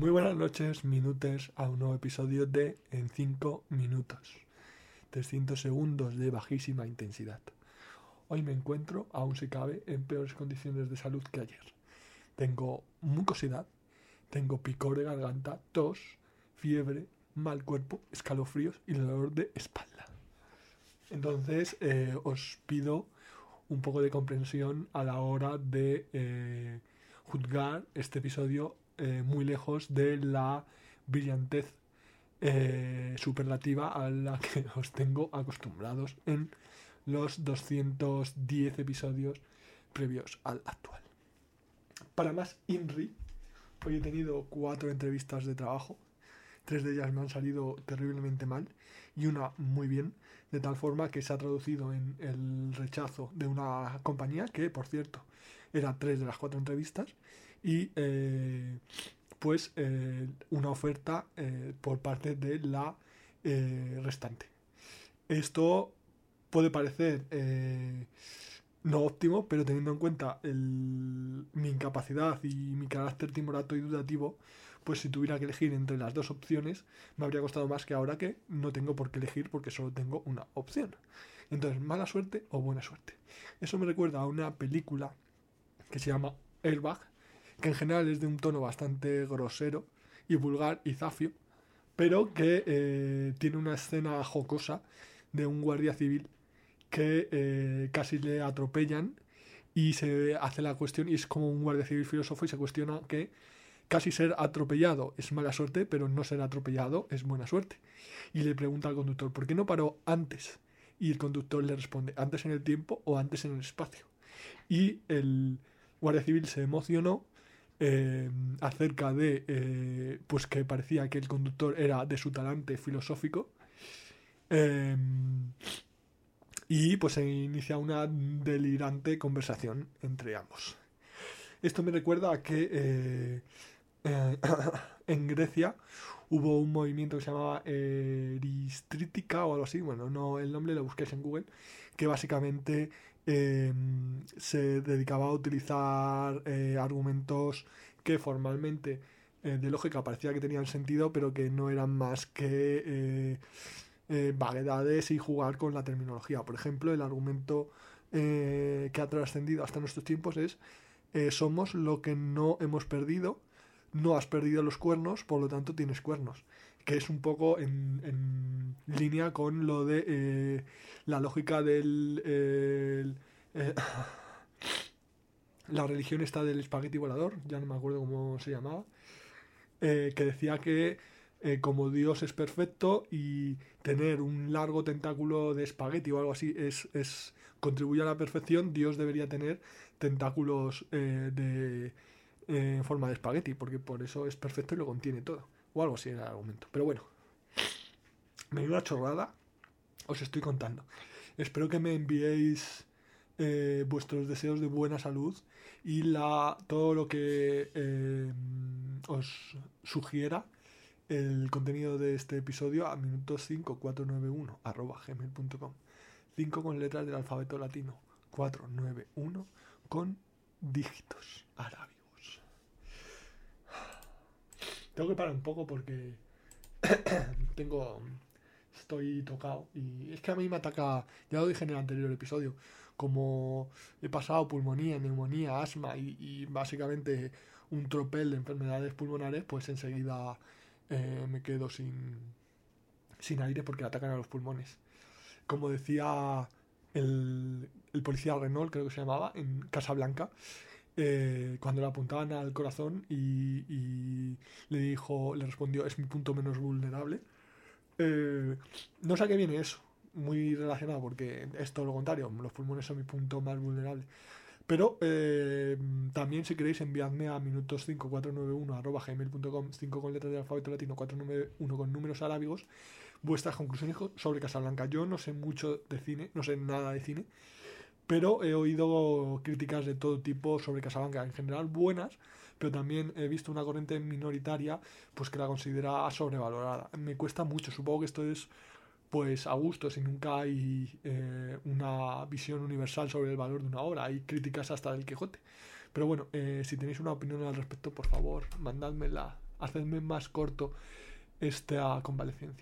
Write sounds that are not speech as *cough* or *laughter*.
Muy buenas noches, minutes a un nuevo episodio de En 5 minutos. 300 segundos de bajísima intensidad. Hoy me encuentro, aún si cabe, en peores condiciones de salud que ayer. Tengo mucosidad, tengo picor de garganta, tos, fiebre, mal cuerpo, escalofríos y dolor de espalda. Entonces eh, os pido un poco de comprensión a la hora de eh, juzgar este episodio eh, muy lejos de la brillantez eh, superlativa a la que *laughs* os tengo acostumbrados en los 210 episodios previos al actual. Para más INRI, hoy he tenido cuatro entrevistas de trabajo. Tres de ellas me han salido terriblemente mal y una muy bien, de tal forma que se ha traducido en el rechazo de una compañía que, por cierto, era tres de las cuatro entrevistas y eh, pues eh, una oferta eh, por parte de la restante. Esto puede parecer no óptimo, pero teniendo en cuenta mi incapacidad y mi carácter timorato y dudativo, pues si tuviera que elegir entre las dos opciones, me habría costado más que ahora que no tengo por qué elegir porque solo tengo una opción. Entonces, mala suerte o buena suerte. Eso me recuerda a una película que se llama Airbag, que en general es de un tono bastante grosero y vulgar y zafio, pero que eh, tiene una escena jocosa de un guardia civil que eh, casi le atropellan y se hace la cuestión, y es como un guardia civil filósofo y se cuestiona que casi ser atropellado es mala suerte, pero no ser atropellado es buena suerte. Y le pregunta al conductor, ¿por qué no paró antes? Y el conductor le responde, ¿antes en el tiempo o antes en el espacio? Y el guardia civil se emocionó eh, acerca de eh, pues que parecía que el conductor era de su talante filosófico eh, y pues se inicia una delirante conversación entre ambos. Esto me recuerda a que eh, eh, *coughs* en Grecia hubo un movimiento que se llamaba Eristrítica o algo así, bueno, no el nombre lo busquéis en Google, que básicamente eh, se dedicaba a utilizar eh, argumentos que formalmente eh, de lógica parecía que tenían sentido, pero que no eran más que eh, eh, vaguedades y jugar con la terminología. Por ejemplo, el argumento eh, que ha trascendido hasta nuestros tiempos es eh, somos lo que no hemos perdido, no has perdido los cuernos, por lo tanto tienes cuernos. Que es un poco en, en línea con lo de eh, la lógica del... el- eh, *laughs* la religión está del espagueti volador, ya no me acuerdo cómo se llamaba, eh, que decía que eh, como Dios es perfecto y tener un largo tentáculo de espagueti o algo así es, es contribuye a la perfección, Dios debería tener tentáculos eh, de, en forma de espagueti, porque por eso es perfecto y lo contiene todo. O algo así era el argumento. Pero bueno, menuda chorrada os estoy contando. Espero que me enviéis eh, vuestros deseos de buena salud y la, todo lo que eh, os sugiera el contenido de este episodio a minutos 5491 arroba gmail.com 5 con letras del alfabeto latino 491 con dígitos arábigos tengo que parar un poco porque *coughs* tengo estoy tocado y es que a mí me ataca ya lo dije en el anterior episodio como he pasado pulmonía, neumonía, asma y, básicamente un tropel de enfermedades pulmonares pues enseguida eh, me quedo sin, sin aire porque atacan a los pulmones. Como decía el, el policía Renault, creo que se llamaba, en Casablanca, eh, cuando le apuntaban al corazón y, le dijo, le respondió, es mi punto menos vulnerable. Eh, no sé a qué viene eso, muy relacionado porque es todo lo contrario, los pulmones son mi punto más vulnerable. Pero eh, también si queréis enviadme a minutos5491 arroba gmail.com 5 con letras de alfabeto latino 491 con números arábigos vuestras conclusiones co- sobre Casablanca. Yo no sé mucho de cine, no sé nada de cine, pero he oído críticas de todo tipo sobre Casablanca, en general buenas, pero también he visto una corriente minoritaria pues que la considera sobrevalorada. Me cuesta mucho, supongo que esto es pues a gusto, si nunca hay eh, una visión universal sobre el valor de una obra, hay críticas hasta del Quijote. Pero bueno, eh, si tenéis una opinión al respecto, por favor, mandádmela hacedme más corto esta convalecencia.